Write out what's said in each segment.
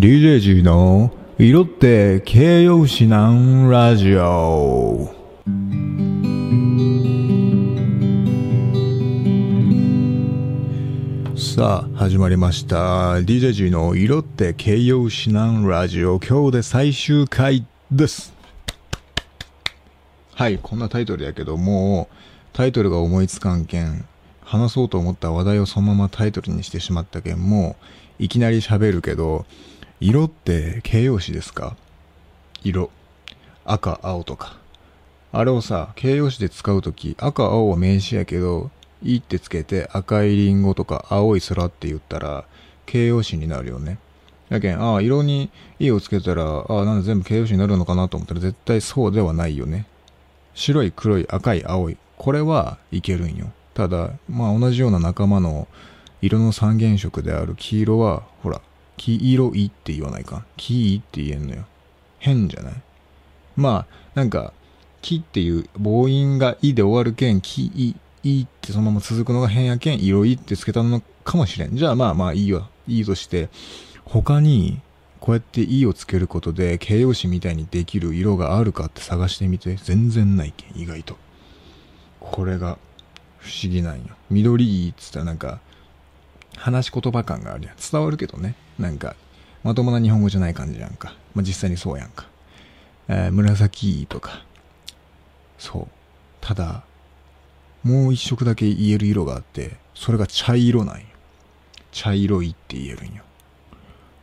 DJG の色って形容詞なんラジオ。さあ始まりました。DJG の色って形容詞なんラジオ。今日で最終回です。はいこんなタイトルやけどもうタイトルが思いつかんけん話そうと思った話題をそのままタイトルにしてしまったけんもういきなり喋るけど色って形容詞ですか？色。赤、青とか。あれをさ、形容詞で使うとき、赤、青は名詞やけど、いいってつけて赤いリンゴとか青い空って言ったら、形容詞になるよね。やけん、ああ、色にいいをつけたら、ああ、なんで全部形容詞になるのかなと思ったら絶対そうではないよね。白い、黒い、赤い、青い。これはいけるんよ。ただ、まあ同じような仲間の色の三原色である黄色は、ほら、黄色いって言わないか？黄いって言えんのよ。変じゃない？まあ、なんか、木っていう母音がいで終わるけん、木い、いってそのまま続くのが変やけん、色いってつけたのかもしれん。じゃあまあまあいいわ。いいとして、他に、こうやっていいをつけることで形容詞みたいにできる色があるかって探してみて。全然ないけん、意外と。これが不思議なんよ。緑いいっつったらなんか、話し言葉感があるやん。伝わるけどね。なんか、まともな日本語じゃない感じやんか。まあ、実際にそうやんか。えー、紫とか。そう。ただ、もう一色だけ言える色があって、それが茶色なんよ。茶色いって言えるんよ。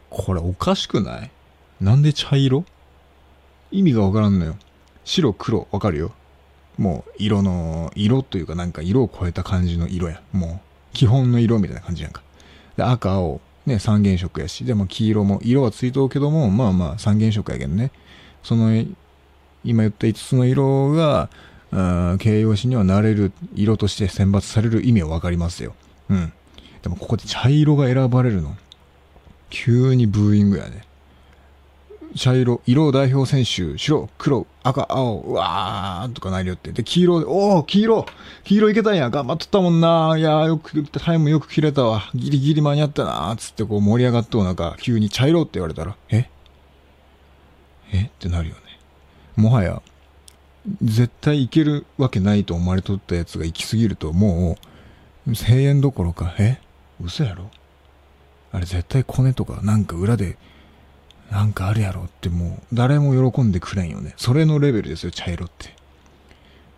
これおかしくない？なんで茶色？意味がわからんのよ。白、黒、わかるよ。もう、色の、色というかなんか色を超えた感じの色や。もう、基本の色みたいな感じやんか。で、赤、青、ね、三原色やし、でも黄色も、色はついとうけども、まあまあ三原色やけどね。その、今言った5つの色が、形容詞にはなれる色として選抜される意味はわかりますよ。うん。でもここで茶色が選ばれるの。急にブーイングやね。茶色、色代表選手、白、黒、赤、青、うわーとかなりよって。で、黄色で、おー、黄色黄色いけたんや頑張っとったもんなーいやー、よく、タイムよく切れたわ。ギリギリ間に合ったなーつってこう盛り上がっとう中、急に茶色って言われたら、え？え？ってなるよね。もはや、絶対いけるわけないと思われとったやつが行き過ぎると、もう、声援どころか、え？嘘やろ？あれ絶対コネとかなんか裏でなんかあるやろってもう誰も喜んでくれんよね。それのレベルですよ、茶色って。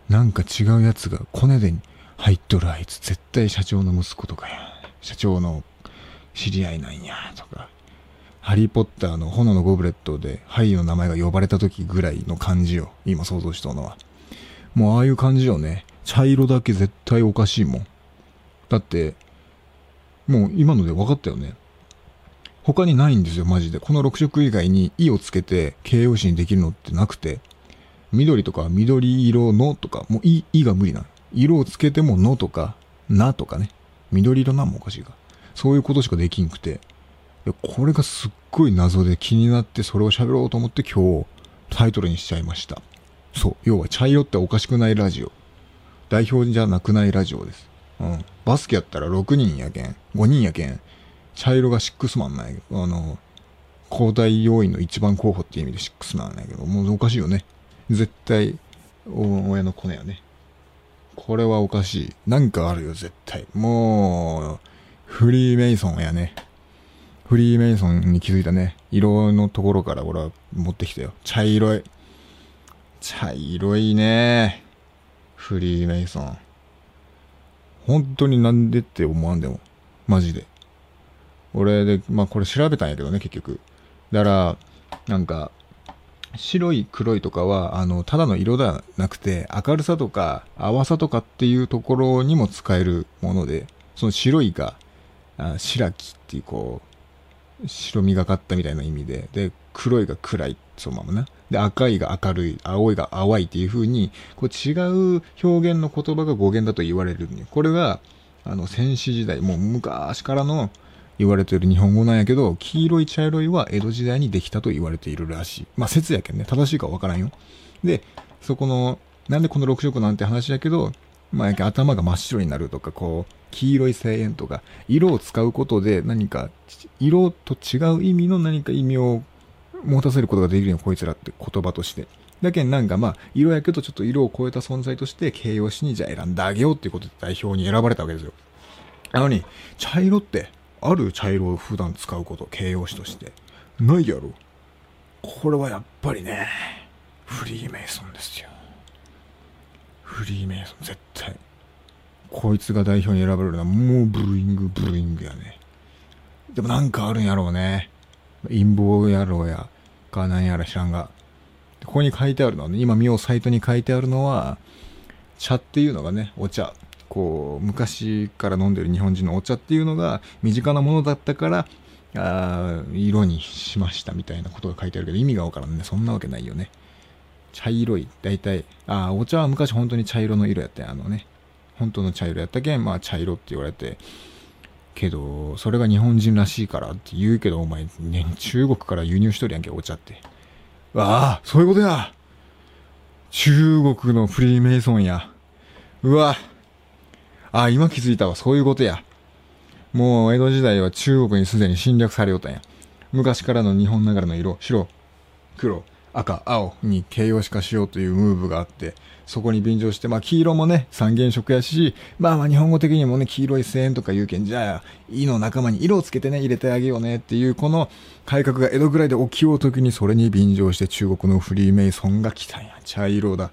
なんか違うやつがコネで入っとるあいつ絶対社長の息子とかや。社長の知り合いなんや、とか。ハリーポッターの炎のゴブレットでハイの名前が呼ばれた時ぐらいの感じよ。今想像しとうのは。もうああいう感じよね。茶色だけ絶対おかしいもん。だって、もう今ので分かったよね。他にないんですよ、マジで。この6色以外に、いをつけて形容詞にできるのってなくて、緑とか緑色のとか、もうい、いが無理なの。色をつけてものとか、なとかね。緑色なんもおかしいか。そういうことしかできんくて。これがすっごい謎で気になってそれを喋ろうと思って今日タイトルにしちゃいました。そう。要は茶色っておかしくないラジオ。代表じゃなくないラジオです。うん。バスケやったら6人やけん。5人やけん。茶色がシックスマンなんやけど、あの、交代要員の一番候補っていう意味でシックスマンなんやけど、もうおかしいよね。絶対、親のコネやね。これはおかしい。なんかあるよ、絶対。もう、フリーメイソンやね。フリーメイソンに気づいたね。色のところから俺は持ってきたよ。茶色い。茶色いね。フリーメイソン。本当になんでって思わんでも。マジで。俺で、まあこれ調べたんやけどね、結局。だから、なんか、白い黒いとかは、あの、ただの色ではなくて、明るさとか、淡さとかっていうところにも使えるもので、その白いが、あ白きっていうこう、白みがかったみたいな意味で、で、黒いが暗い、そのままな。で、赤いが明るい、青いが淡いっていう風に、こう違う表現の言葉が語源だと言われる。これが、あの、戦士時代、もう昔からの、言われている日本語なんやけど、黄色い茶色いは江戸時代にできたと言われているらしい。まあ説やけんね、正しいかわからんよ。で、そこの、なんでこの6色なんて話やけど、まあ、やけ頭が真っ白になるとか、こう、黄色い声援とか、色を使うことで何か、色と違う意味の何か意味を持たせることができるよ、こいつらって言葉として。だけどなんかまあ、色やけどちょっと色を超えた存在として形容詞にじゃあ選んであげようっていうことで代表に選ばれたわけですよ。なのに、茶色って、ある茶色を普段使うこと、形容詞として。ないやろ。これはやっぱりね、フリーメイソンですよ。フリーメイソン、絶対。こいつが代表に選ばれるのはもうブーイング、ブーイングやね。でもなんかあるんやろうね。陰謀やろうや、かなんやら知らんが。ここに書いてあるのはね、今見ようサイトに書いてあるのは、茶っていうのがね、お茶。こう、昔から飲んでる日本人のお茶っていうのが身近なものだったから、あ色にしましたみたいなことが書いてあるけど、意味がわからんね。そんなわけないよね。茶色い。大体、あお茶は昔本当に茶色の色やったあのね。本当の茶色やったけん、まあ茶色って言われて、けど、それが日本人らしいからって言うけど、お前、ね、中国から輸入しとるやんけ、お茶って。ああ、そういうことや。中国のフリーメイソンや。うわ。ああ、今気づいたわ。そういうことや。もう江戸時代は中国にすでに侵略されよったんや。昔からの日本ながらの色、白、黒、赤、青に形容詞化しようというムーブがあって、そこに便乗して、まあ黄色もね、三原色やし、まあまあ日本語的にもね、黄色い声援とか言うけん、じゃあ、いいの仲間に色をつけてね、入れてあげようねっていう、この改革が江戸ぐらいで起きようときにそれに便乗して中国のフリーメイソンが来たんや。茶色だ。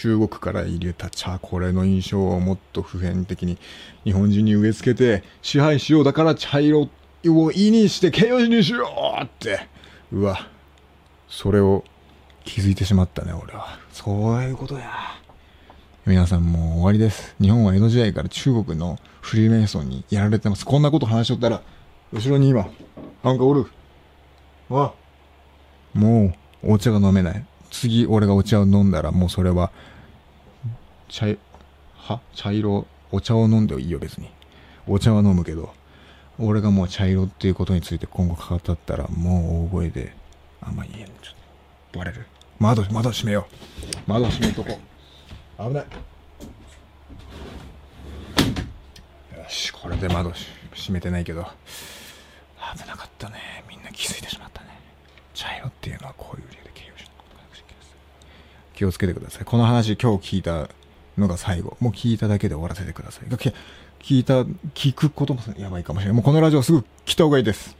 中国から入れた茶、これの印象をもっと普遍的に日本人に植え付けて支配しようだから茶色を意にして形容詞にしようって。うわ。それを気づいてしまったね、俺は。そういうことや。皆さんもう終わりです。日本は江戸時代から中国のフリーメイソンにやられてます。こんなこと話しとったら、後ろに今、なんかおる。わ。もう、お茶が飲めない。次、俺がお茶を飲んだら、もうそれは、茶、は？茶色、お茶を飲んでいいよ、別に。お茶は飲むけど、俺がもう茶色っていうことについて今後語ったら、もう大声で、あんまり言えん。ちょっと、バレる。窓、窓閉めよう。窓閉めとこ。危ない。よし、これで窓閉めてないけど、危なかったね。みんな気づいてしまったね。茶色っていうのはこういう理由で形容詞の気をつけてください。この話今日聞いたのが最後。もう聞いただけで終わらせてください。聞いた、聞くこともやばいかもしれない。もうこのラジオすぐ来た方がいいです。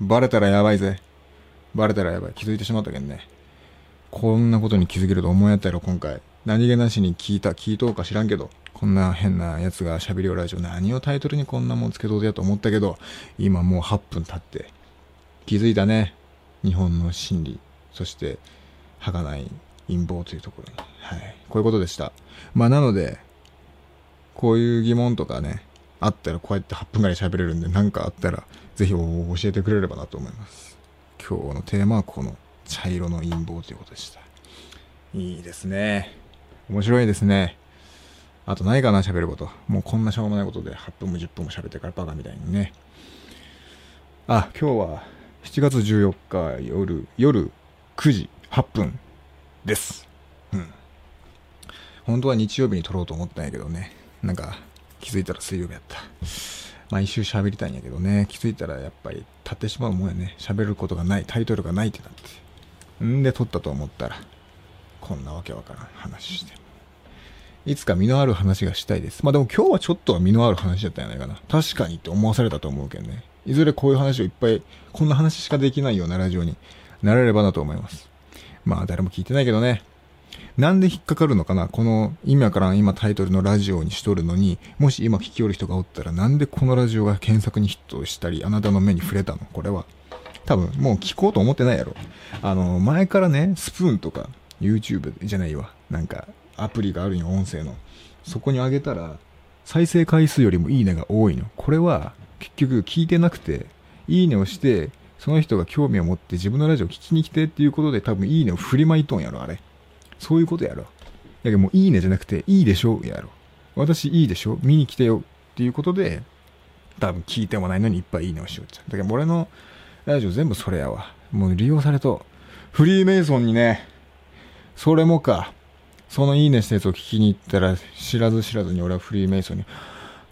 バレたらやばいぜ。バレたらやばい。気づいてしまったけんね。こんなことに気づけると思いやったやろ、今回。何気なしに聞いた、聞いとうか知らんけど、こんな変なやつが喋りよラジオ、何をタイトルにこんなもんつけとうやと思ったけど、今もう8分経って、気づいたね。日本の心理、そして、儚い陰謀というところに。はい。こういうことでした。まあなので、こういう疑問とかね、あったらこうやって8分ぐらい喋れるんで、何かあったら、ぜひ教えてくれればなと思います。今日のテーマはこの茶色の陰謀ということでした。いいですね。面白いですね。あとないかな、喋ること。もうこんなしょうもないことで8分も10分も喋ってからバカみたいにね。あ、今日は7月14日夜、夜9時8分です。うん。本当は日曜日に撮ろうと思ったんやけどね。なんか気づいたら水曜日やった。毎週喋りたいんやけどね。気づいたらやっぱり立ってしまうもんやね。喋ることがない、タイトルがないってなって。んで撮ったと思ったら、こんなわけわからん話して。いつか身のある話がしたいです。まあでも今日はちょっとは身のある話だったんじゃないかな。確かにって思わされたと思うけどね。いずれこういう話をいっぱい、こんな話しかできないようなラジオになれればなと思います。まあ誰も聞いてないけどね。なんで引っかかるのかな？この今から今タイトルのラジオにしとるのに、もし今聞きよる人がおったらなんでこのラジオが検索にヒットしたり、あなたの目に触れたの？これは。多分もう聞こうと思ってないやろ。あの、前からね、スプーンとか YouTube じゃないわ。なんかアプリがあるよ、音声の。そこに上げたら、再生回数よりもいいねが多いの。これは結局聞いてなくて、いいねをして、その人が興味を持って自分のラジオ聞きに来てっていうことで多分いいねを振りまいとんやろ、あれ。そういうことやろ。やけどもういいねじゃなくて、いいでしょ？やろ。私いいでしょ？見に来てよっていうことで、多分聞いてもないのにいっぱいいいねをしようちゃう。だから俺のラジオ全部それやわ。もう利用されと。フリーメイソンにね、それもか。そのいいねしたやつを聞きに行ったら、知らず知らずに俺はフリーメイソンに、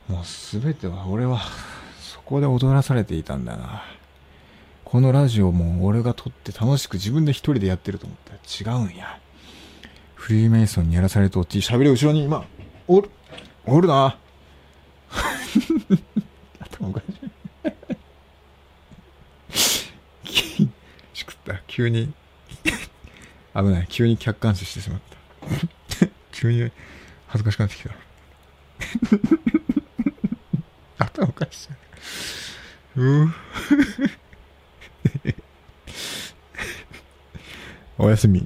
もうすべては俺は、そこで踊らされていたんだな。このラジオも俺が撮って楽しく自分で一人でやってると思ったら違うんや。フリーメイソンにやらされとって喋る後ろに今、おる、おるな。頭おかしい。しくった。急に 危ない。急に客観視してしまった。急に恥ずかしくなってきた。頭おかしい。うおやすみ。